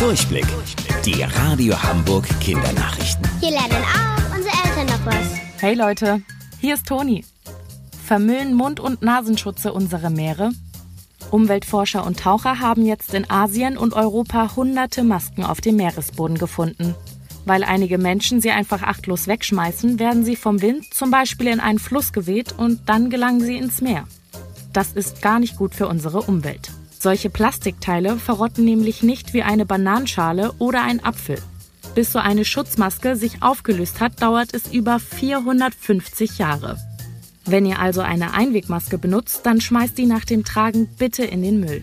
Durchblick. Die Radio Hamburg Kindernachrichten. Hier lernen auch unsere Eltern noch was. Hey Leute, hier ist Toni. Vermüllen Mund- und Nasenschutze unsere Meere? Umweltforscher und Taucher haben jetzt in Asien und Europa hunderte Masken auf dem Meeresboden gefunden. Weil einige Menschen sie einfach achtlos wegschmeißen, werden sie vom Wind zum Beispiel in einen Fluss geweht und dann gelangen sie ins Meer. Das ist gar nicht gut für unsere Umwelt. Solche Plastikteile verrotten nämlich nicht wie eine Bananenschale oder ein Apfel. Bis so eine Schutzmaske sich aufgelöst hat, dauert es über 450 Jahre. Wenn ihr also eine Einwegmaske benutzt, dann schmeißt die nach dem Tragen bitte in den Müll.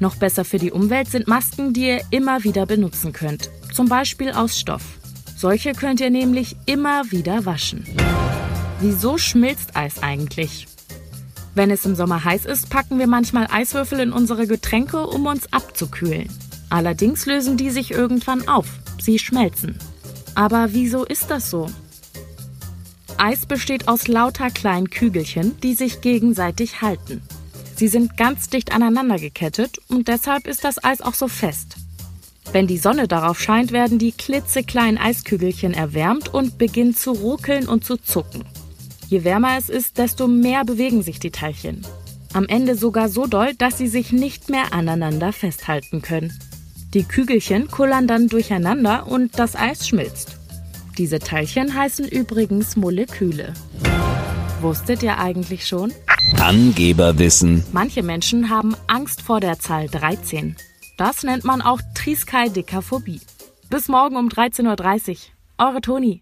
Noch besser für die Umwelt sind Masken, die ihr immer wieder benutzen könnt. Zum Beispiel aus Stoff. Solche könnt ihr nämlich immer wieder waschen. Wieso schmilzt Eis eigentlich? Wenn es im Sommer heiß ist, packen wir manchmal Eiswürfel in unsere Getränke, um uns abzukühlen. Allerdings lösen die sich irgendwann auf. Sie schmelzen. Aber wieso ist das so? Eis besteht aus lauter kleinen Kügelchen, die sich gegenseitig halten. Sie sind ganz dicht aneinander gekettet und deshalb ist das Eis auch so fest. Wenn die Sonne darauf scheint, werden die klitzekleinen Eiskügelchen erwärmt und beginnen zu ruckeln und zu zucken. Je wärmer es ist, desto mehr bewegen sich die Teilchen. Am Ende sogar so doll, dass sie sich nicht mehr aneinander festhalten können. Die Kügelchen kullern dann durcheinander und das Eis schmilzt. Diese Teilchen heißen übrigens Moleküle. Wusstet ihr eigentlich schon? Angeberwissen. Manche Menschen haben Angst vor der Zahl 13. Das nennt man auch Triskaidekaphobie. Bis morgen um 13.30 Uhr. Eure Toni.